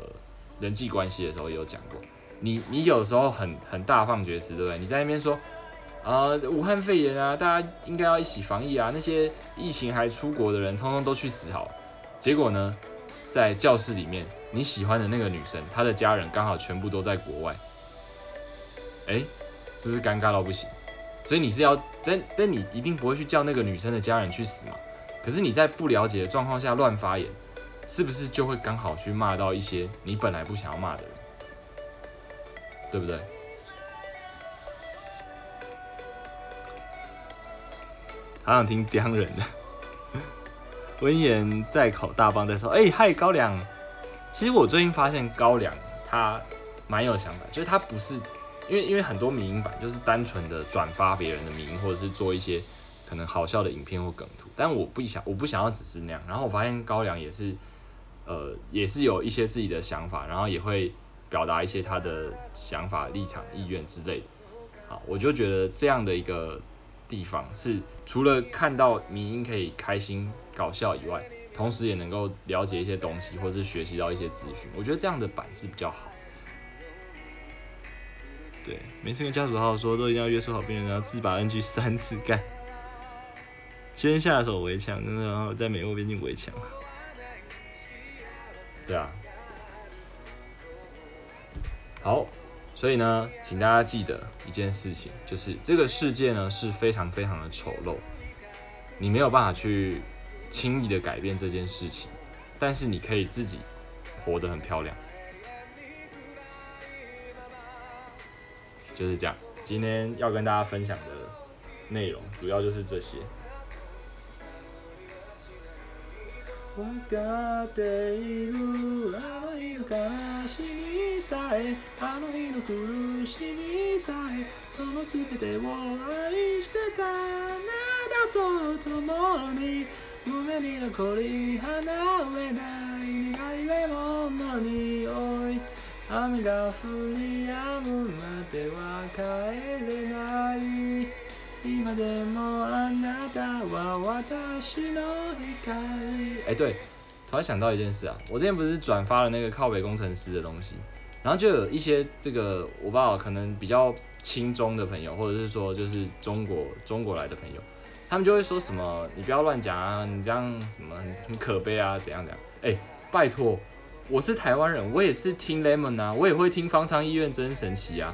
人际关系的时候有讲过，你你有时候很很大放厥词，对不对？你在那边说。啊，武汉肺炎啊，大家应该要一起防疫啊！那些疫情还出国的人，通通都去死好了。结果呢，在教室里面，你喜欢的那个女生，她的家人刚好全部都在国外。哎，是不是尴尬到不行？所以你是要，但但你一定不会去叫那个女生的家人去死嘛？可是你在不了解的状况下乱发言，是不是就会刚好去骂到一些你本来不想要骂的人？对不对？好想听刁人的。温言在口大棒在说：“哎，嗨高粱。”其实我最近发现高粱他蛮有想法，就是他不是因为因为很多民营版就是单纯的转发别人的名，或者是做一些可能好笑的影片或梗图。但我不想我不想要只是那样。然后我发现高粱也是呃也是有一些自己的想法，然后也会表达一些他的想法、立场、意愿之类的。好，我就觉得这样的一个。地方是除了看到民音可以开心搞笑以外，同时也能够了解一些东西，或是学习到一些资讯。我觉得这样的版是比较好。对，每次跟家属好好说，都一定要约束好病人，然后自拔 NG 三次干。先下手为强，然后在美国边境围墙。对啊。好，所以呢，请大家记得一件事情，就是这个世界呢是非常非常的丑陋，你没有办法去轻易的改变这件事情，但是你可以自己活得很漂亮。就是这样，今天要跟大家分享的内容主要就是这些。分かっているあの日の悲しみさえあの日の苦しみさえその全てを愛してたあなたと共に胸に残り離れない苦いレモンの匂い雨が降り止むまでは帰れない。今でもあなたは私の光哎，对，突然想到一件事啊，我之前不是转发了那个靠北工程师的东西，然后就有一些这个我不知道可能比较轻中的朋友，或者是说就是中国中国来的朋友，他们就会说什么你不要乱讲啊，你这样什么很可悲啊，怎样怎样？哎，拜托，我是台湾人，我也是听 Lemon 啊，我也会听方舱医院真神奇啊。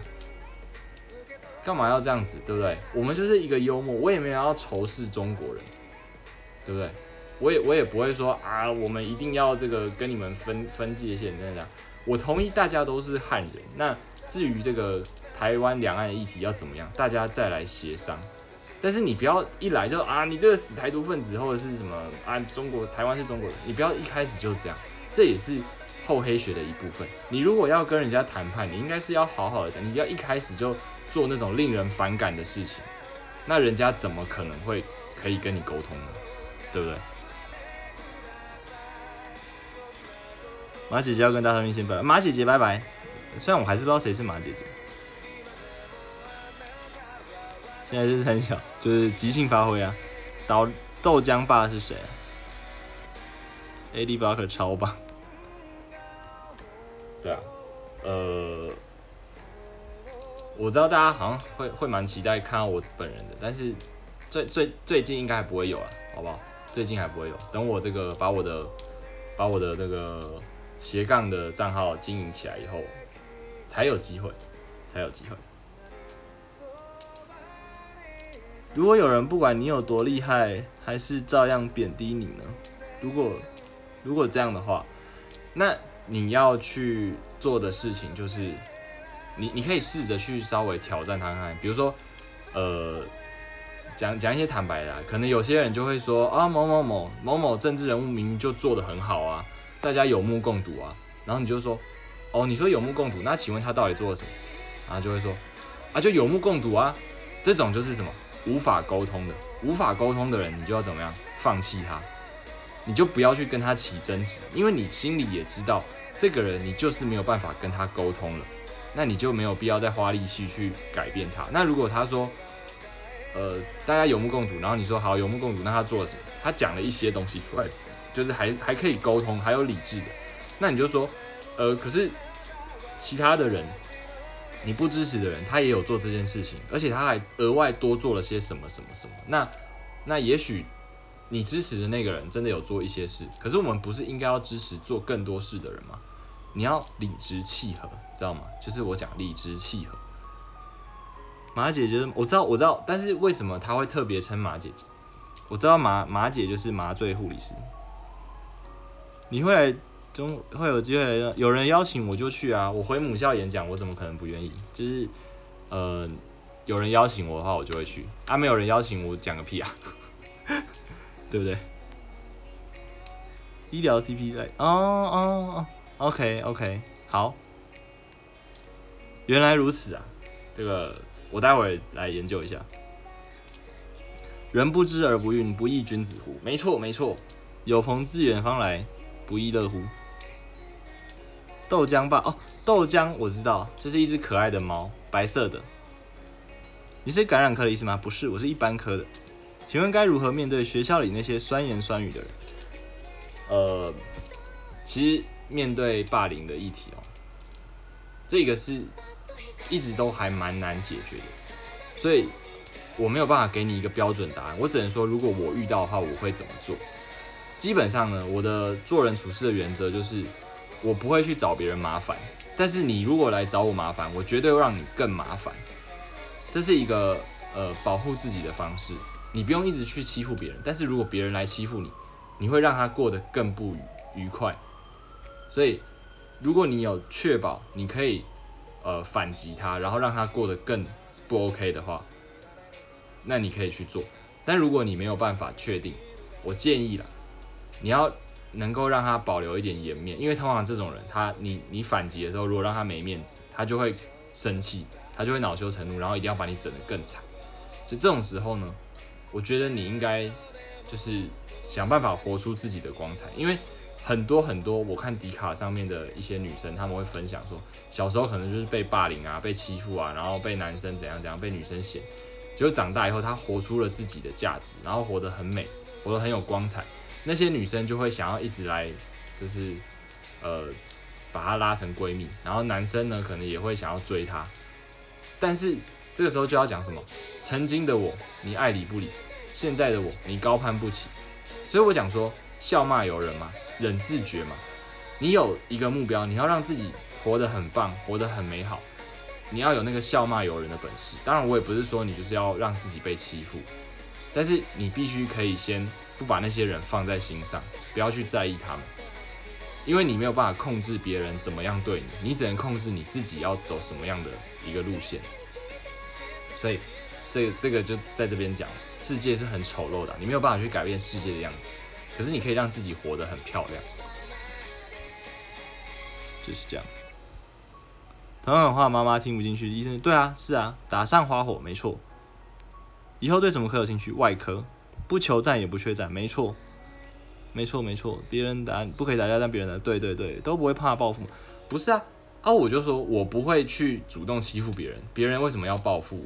干嘛要这样子，对不对？我们就是一个幽默，我也没有要仇视中国人，对不对？我也我也不会说啊，我们一定要这个跟你们分分界线这样。我同意大家都是汉人。那至于这个台湾两岸的议题要怎么样，大家再来协商。但是你不要一来就啊，你这个死台独分子或者是什么啊，中国台湾是中国人，你不要一开始就这样，这也是厚黑学的一部分。你如果要跟人家谈判，你应该是要好好的讲，你不要一开始就。做那种令人反感的事情，那人家怎么可能会可以跟你沟通呢？对不对？马姐姐要跟大头明先拜，马姐姐拜拜。虽然我还是不知道谁是马姐姐，现在就是很小，就是即兴发挥啊。豆豆浆爸是谁啊？AD 巴克超棒。对啊，呃。我知道大家好像会会蛮期待看到我本人的，但是最最最近应该还不会有了，好不好？最近还不会有，等我这个把我的把我的那个斜杠的账号经营起来以后，才有机会，才有机会。如果有人不管你有多厉害，还是照样贬低你呢？如果如果这样的话，那你要去做的事情就是。你你可以试着去稍微挑战他看，比如说，呃，讲讲一些坦白的，可能有些人就会说啊，某某某某某政治人物明明就做的很好啊，大家有目共睹啊，然后你就说，哦，你说有目共睹，那请问他到底做了什么？然后就会说，啊，就有目共睹啊，这种就是什么无法沟通的，无法沟通的人，你就要怎么样放弃他，你就不要去跟他起争执，因为你心里也知道这个人，你就是没有办法跟他沟通了。那你就没有必要再花力气去改变他。那如果他说，呃，大家有目共睹，然后你说好有目共睹，那他做了什么？他讲了一些东西出来，就是还还可以沟通，还有理智的。那你就说，呃，可是其他的人，你不支持的人，他也有做这件事情，而且他还额外多做了些什么什么什么。那那也许你支持的那个人真的有做一些事，可是我们不是应该要支持做更多事的人吗？你要理直气和，知道吗？就是我讲理直气和。马姐就是，我知道，我知道，但是为什么他会特别称马姐姐？我知道马马姐就是麻醉护理师。你会来中会有机会来，有人邀请我就去啊！我回母校演讲，我怎么可能不愿意？就是呃，有人邀请我的话，我就会去。啊，没有人邀请我，讲个屁啊！对不对？医疗 CP 来，哦哦哦。OK OK，好，原来如此啊！这个我待会儿来研究一下。人不知而不愠，不亦君子乎？没错没错，有朋自远方来，不亦乐乎？豆浆吧，哦，豆浆我知道，这是一只可爱的猫，白色的。你是感染科的意思吗？不是，我是一般科的。请问该如何面对学校里那些酸言酸语的人？呃，其实面对霸凌的议题哦，这个是一直都还蛮难解决的，所以我没有办法给你一个标准答案，我只能说，如果我遇到的话，我会怎么做。基本上呢，我的做人处事的原则就是，我不会去找别人麻烦，但是你如果来找我麻烦，我绝对会让你更麻烦。这是一个呃保护自己的方式，你不用一直去欺负别人，但是如果别人来欺负你，你会让他过得更不愉愉快。所以，如果你有确保你可以呃反击他，然后让他过得更不 OK 的话，那你可以去做。但如果你没有办法确定，我建议了。你要能够让他保留一点颜面，因为通常这种人，他你你反击的时候，如果让他没面子，他就会生气，他就会恼羞成怒，然后一定要把你整得更惨。所以这种时候呢，我觉得你应该就是想办法活出自己的光彩，因为很多很多我看迪卡上面的一些女生，他们会分享说，小时候可能就是被霸凌啊，被欺负啊，然后被男生怎样怎样，被女生嫌，结果长大以后，她活出了自己的价值，然后活得很美，活得很有光彩。那些女生就会想要一直来，就是，呃，把她拉成闺蜜，然后男生呢可能也会想要追她，但是这个时候就要讲什么？曾经的我你爱理不理，现在的我你高攀不起，所以我讲说笑骂由人嘛，忍自觉嘛。你有一个目标，你要让自己活得很棒，活得很美好，你要有那个笑骂由人的本事。当然，我也不是说你就是要让自己被欺负，但是你必须可以先。不把那些人放在心上，不要去在意他们，因为你没有办法控制别人怎么样对你，你只能控制你自己要走什么样的一个路线。所以，这这个就在这边讲，世界是很丑陋的，你没有办法去改变世界的样子，可是你可以让自己活得很漂亮，就是这样。同样的话，妈妈听不进去，医生对啊，是啊，打上花火没错。以后对什么科有兴趣？外科。不求战也不缺战，没错，没错，没错。别人打不可以打架，但别人的对对对都不会怕报复。不是啊，啊，我就说我不会去主动欺负别人，别人为什么要报复我？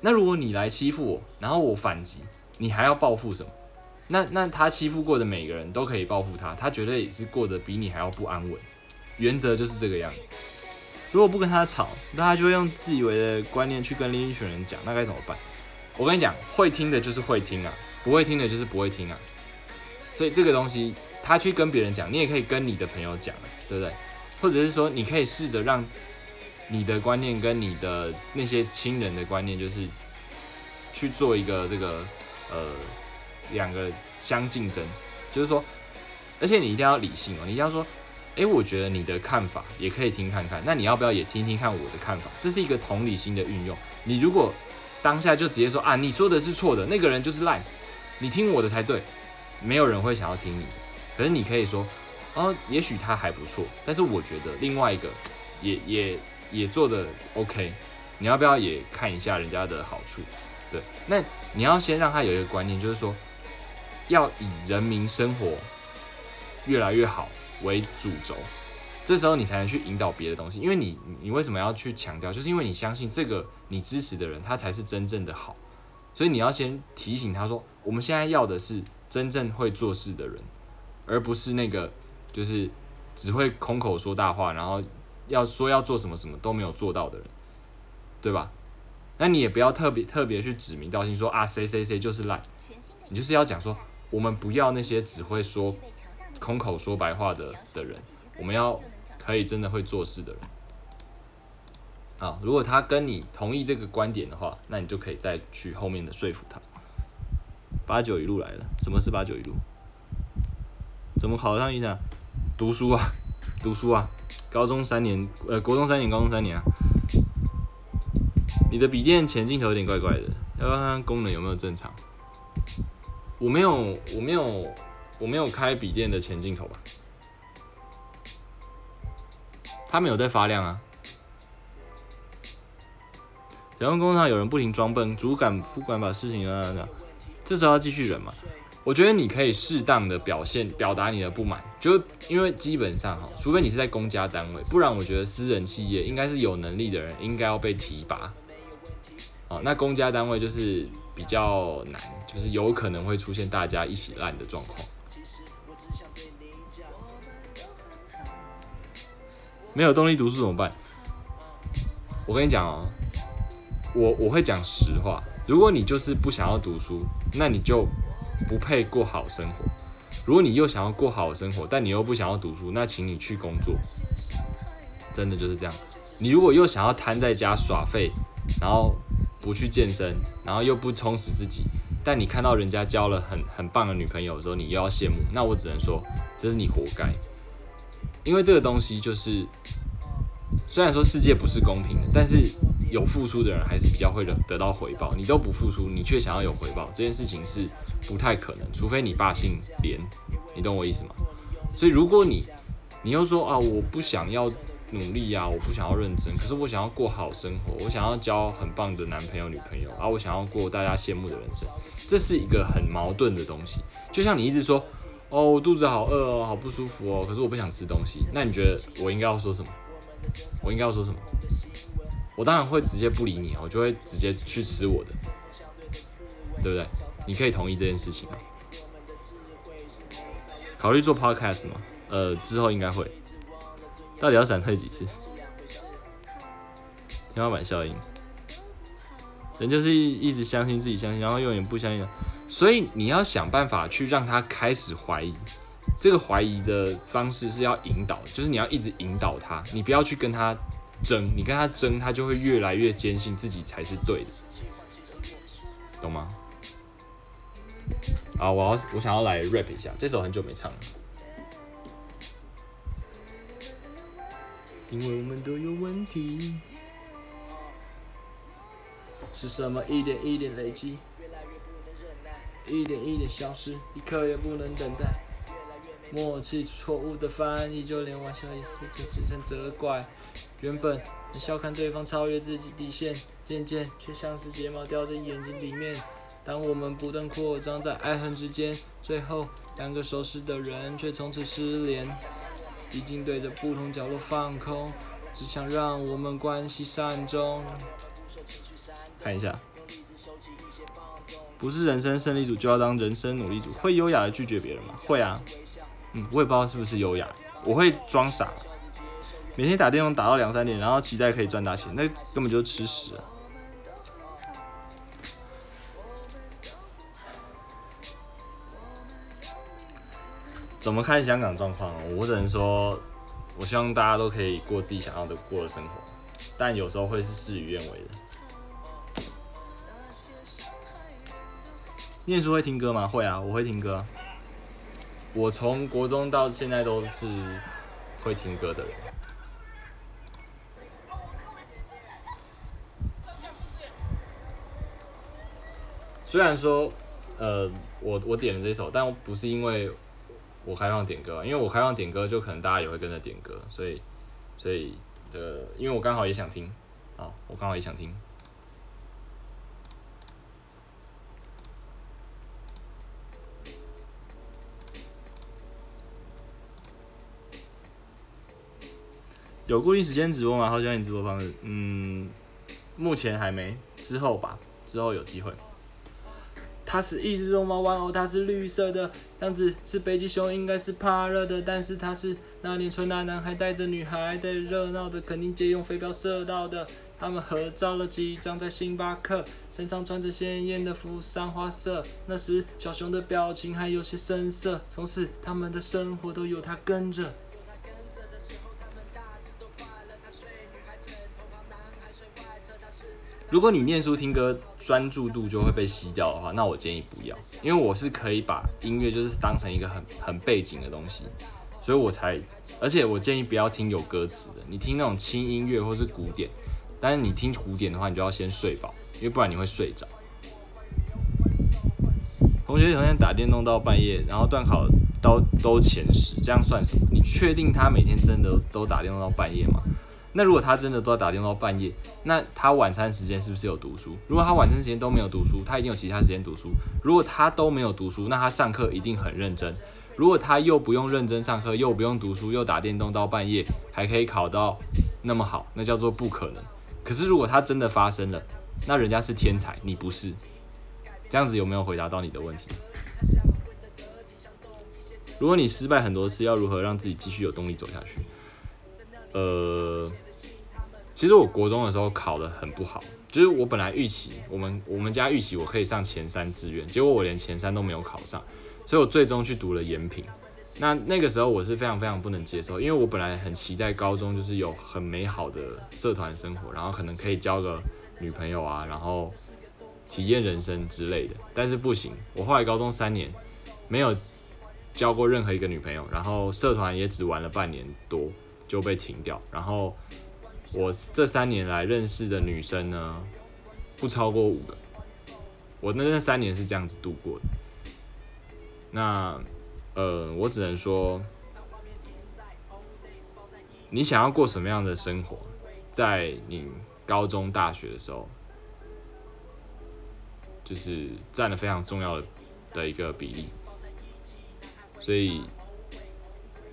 那如果你来欺负我，然后我反击，你还要报复什么？那那他欺负过的每个人都可以报复他，他绝对也是过得比你还要不安稳。原则就是这个样子。如果不跟他吵，那他就会用自以为的观念去跟另一群人讲，那该怎么办？我跟你讲，会听的就是会听啊。不会听的就是不会听啊，所以这个东西他去跟别人讲，你也可以跟你的朋友讲，对不对？或者是说，你可以试着让你的观念跟你的那些亲人的观念，就是去做一个这个呃两个相竞争，就是说，而且你一定要理性哦，你一定要说，哎，我觉得你的看法也可以听看看，那你要不要也听听看我的看法？这是一个同理心的运用。你如果当下就直接说啊，你说的是错的，那个人就是烂。你听我的才对，没有人会想要听你的。可是你可以说，哦，也许他还不错，但是我觉得另外一个也也也做的 OK，你要不要也看一下人家的好处？对，那你要先让他有一个观念，就是说要以人民生活越来越好为主轴，这时候你才能去引导别的东西。因为你你为什么要去强调？就是因为你相信这个你支持的人，他才是真正的好。所以你要先提醒他说，我们现在要的是真正会做事的人，而不是那个就是只会空口说大话，然后要说要做什么什么都没有做到的人，对吧？那你也不要特别特别去指名道姓说啊谁谁谁就是烂，你就是要讲说我们不要那些只会说空口说白话的的人，我们要可以真的会做事的人。啊，如果他跟你同意这个观点的话，那你就可以再去后面的说服他。八九一路来了，什么是八九一路？怎么考上医生？读书啊，读书啊，高中三年，呃，国中三年，高中三年啊。你的笔电前镜头有点怪怪的，要不要看看功能有没有正常？我没有，我没有，我没有开笔电的前镜头吧？它没有在发亮啊。假如工厂有人不停装笨，主管不管把事情啊啊，这时候要继续忍嘛？我觉得你可以适当的表现表达你的不满，就因为基本上哈，除非你是在公家单位，不然我觉得私人企业应该是有能力的人应该要被提拔。哦，那公家单位就是比较难就是有可能会出现大家一起烂的状况。其实我只想对你讲我们都很好没有动力读书怎么办？我跟你讲哦我我会讲实话如果你就是不想要读书那你就不配过好生活。如果你又想要过好生活但你又不想要读书那请你去工作。真的就是这样。你如果又想要瘫在家耍废然后不去健身，然后又不充实自己，但你看到人家交了很很棒的女朋友的时候，你又要羡慕，那我只能说这是你活该。因为这个东西就是，虽然说世界不是公平的，但是有付出的人还是比较会得得到回报。你都不付出，你却想要有回报，这件事情是不太可能，除非你爸姓连，你懂我意思吗？所以如果你你又说啊，我不想要努力呀，我不想要认真，可是我想要过好生活，我想要交很棒的男朋友女朋友，啊，我想要过大家羡慕的人生，这是一个很矛盾的东西。就像你一直说。哦，我肚子好饿哦，好不舒服哦。可是我不想吃东西，那你觉得我应该要说什么？我应该要说什么？我当然会直接不理你，我就会直接去吃我的，对不对？你可以同意这件事情吗？考虑做 podcast 吗？呃，之后应该会。到底要闪退几次？天花板效应。人就是一一直相信自己相信，然后永远不相信。所以你要想办法去让他开始怀疑，这个怀疑的方式是要引导，就是你要一直引导他，你不要去跟他争，你跟他争，他就会越来越坚信自己才是对的，懂吗？啊，我要我想要来 rap 一下，这首很久没唱了，因为我们都有问题，是什么一点一点累积？一点一点消失，一刻也不能等待。默契错误的翻译，就连玩笑也是这是成责怪。原本很笑看对方超越自己底线，渐渐却像是睫毛掉在眼睛里面。当我们不断扩张在爱恨之间，最后两个熟识的人却从此失联。已经对着不同角落放空，只想让我们关系善终。看一下。不是人生胜利组就要当人生努力组，会优雅的拒绝别人吗？会啊，嗯，我也不知道是不是优雅，我会装傻，每天打电话打到两三点，然后期待可以赚大钱，那根本就是吃屎。怎么看香港状况？我只能说，我希望大家都可以过自己想要的过的生活，但有时候会是事与愿违的。念书会听歌吗？会啊，我会听歌。我从国中到现在都是会听歌的人。虽然说，呃，我我点了这首，但不是因为我开放点歌，因为我开放点歌，就可能大家也会跟着点歌，所以，所以的，因为我刚好也想听，啊，我刚好也想听。有固定时间直播吗？好喜欢你直播方式。嗯，目前还没，之后吧，之后有机会。它是一只绒毛玩偶，它是绿色的样子，是北极熊，应该是怕热的。但是它是那年春那男孩带着女孩在热闹的肯定街用飞镖射到的。他们合照了几张在星巴克，身上穿着鲜艳的服裳花色。那时小熊的表情还有些深色。从此他们的生活都有他跟着。如果你念书听歌专注度就会被吸掉的话，那我建议不要，因为我是可以把音乐就是当成一个很很背景的东西，所以我才，而且我建议不要听有歌词的，你听那种轻音乐或是古典，但是你听古典的话，你就要先睡饱，因为不然你会睡着。同学昨天打电动到半夜，然后断考都都前十，这样算什么？你确定他每天真的都打电动到半夜吗？那如果他真的都要打电话到半夜，那他晚餐时间是不是有读书？如果他晚餐时间都没有读书，他一定有其他时间读书。如果他都没有读书，那他上课一定很认真。如果他又不用认真上课，又不用读书，又打电动到半夜，还可以考到那么好，那叫做不可能。可是如果他真的发生了，那人家是天才，你不是。这样子有没有回答到你的问题？如果你失败很多次，要如何让自己继续有动力走下去？呃，其实我国中的时候考的很不好，就是我本来预期我们我们家预期我可以上前三志愿，结果我连前三都没有考上，所以我最终去读了延平。那那个时候我是非常非常不能接受，因为我本来很期待高中就是有很美好的社团生活，然后可能可以交个女朋友啊，然后体验人生之类的。但是不行，我后来高中三年没有交过任何一个女朋友，然后社团也只玩了半年多就被停掉。然后我这三年来认识的女生呢，不超过五个。我那那三年是这样子度过的。那。呃，我只能说，你想要过什么样的生活，在你高中、大学的时候，就是占了非常重要的的一个比例。所以，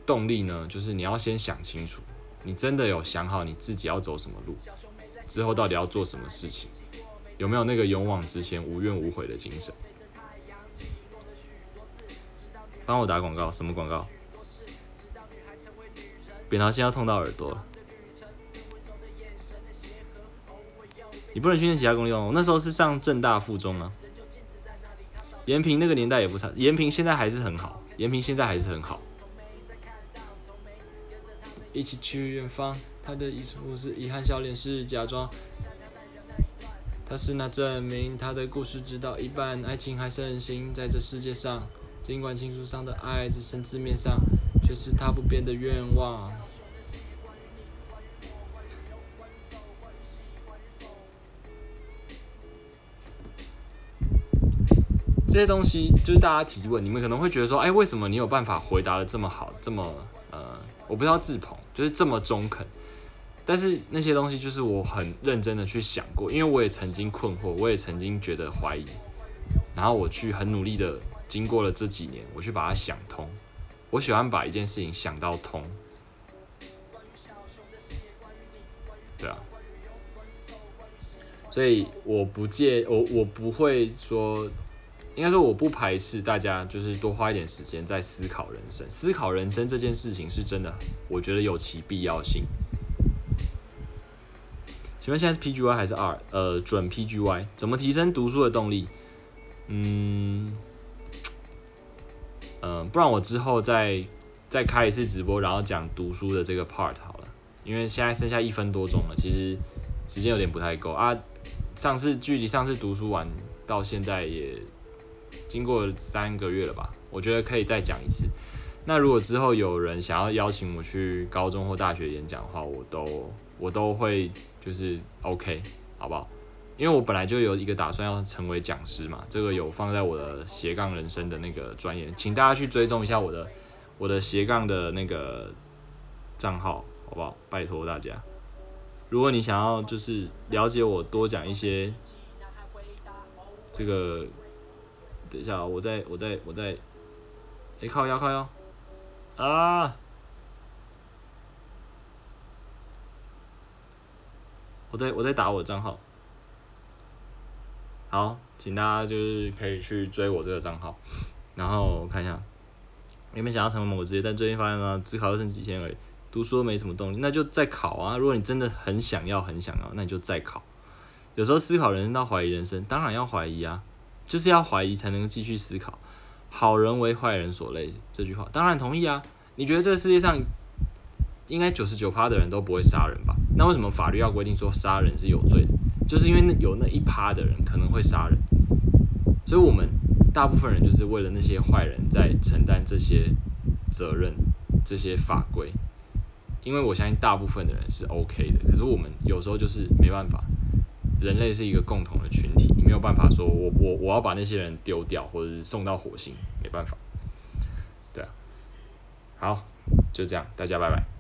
动力呢，就是你要先想清楚，你真的有想好你自己要走什么路，之后到底要做什么事情，有没有那个勇往直前、无怨无悔的精神？帮我打广告，什么广告？扁桃腺要痛到耳朵了。你不能去练其他公立哦。那时候是上正大附中啊。延平那个年代也不差，延平现在还是很好，延平现在还是很好。一起去远方，他的遗不是遗憾，笑脸是假装。他是那证明他的故事直到一半，爱情还盛行在这世界上。尽管情书上的爱只剩字面上，却是他不变的愿望。这些东西就是大家提问，你们可能会觉得说：“哎，为什么你有办法回答的这么好，这么呃，我不知道自捧，就是这么中肯。”但是那些东西就是我很认真的去想过，因为我也曾经困惑，我也曾经觉得怀疑，然后我去很努力的。经过了这几年，我去把它想通。我喜欢把一件事情想到通。对啊，所以我不介我我不会说，应该说我不排斥大家就是多花一点时间在思考人生。思考人生这件事情是真的，我觉得有其必要性。请问现在是 PGY 还是 R？呃，准 PGY。怎么提升读书的动力？嗯。嗯，不然我之后再再开一次直播，然后讲读书的这个 part 好了，因为现在剩下一分多钟了，其实时间有点不太够啊。上次距离上次读书完到现在也经过三个月了吧，我觉得可以再讲一次。那如果之后有人想要邀请我去高中或大学演讲的话，我都我都会就是 OK，好不好？因为我本来就有一个打算要成为讲师嘛，这个有放在我的斜杠人生的那个专业，请大家去追踪一下我的我的斜杠的那个账号，好不好？拜托大家，如果你想要就是了解我多讲一些，这个等一下，我在我在我在，哎靠腰靠腰啊！我在我在打我的账号。好，请大家就是可以去追我这个账号，然后我看一下有没有想要成为某个职业，但最近发现呢，只考了剩几天而已，读书没什么动力，那就再考啊！如果你真的很想要、很想要，那你就再考。有时候思考人生到怀疑人生，当然要怀疑啊，就是要怀疑才能继续思考。好人为坏人所累这句话，当然同意啊。你觉得这个世界上应该九十九趴的人都不会杀人吧？那为什么法律要规定说杀人是有罪的？就是因为有那一趴的人可能会杀人，所以我们大部分人就是为了那些坏人在承担这些责任、这些法规。因为我相信大部分的人是 OK 的，可是我们有时候就是没办法。人类是一个共同的群体，你没有办法说我我我要把那些人丢掉，或者是送到火星，没办法。对啊，好，就这样，大家拜拜。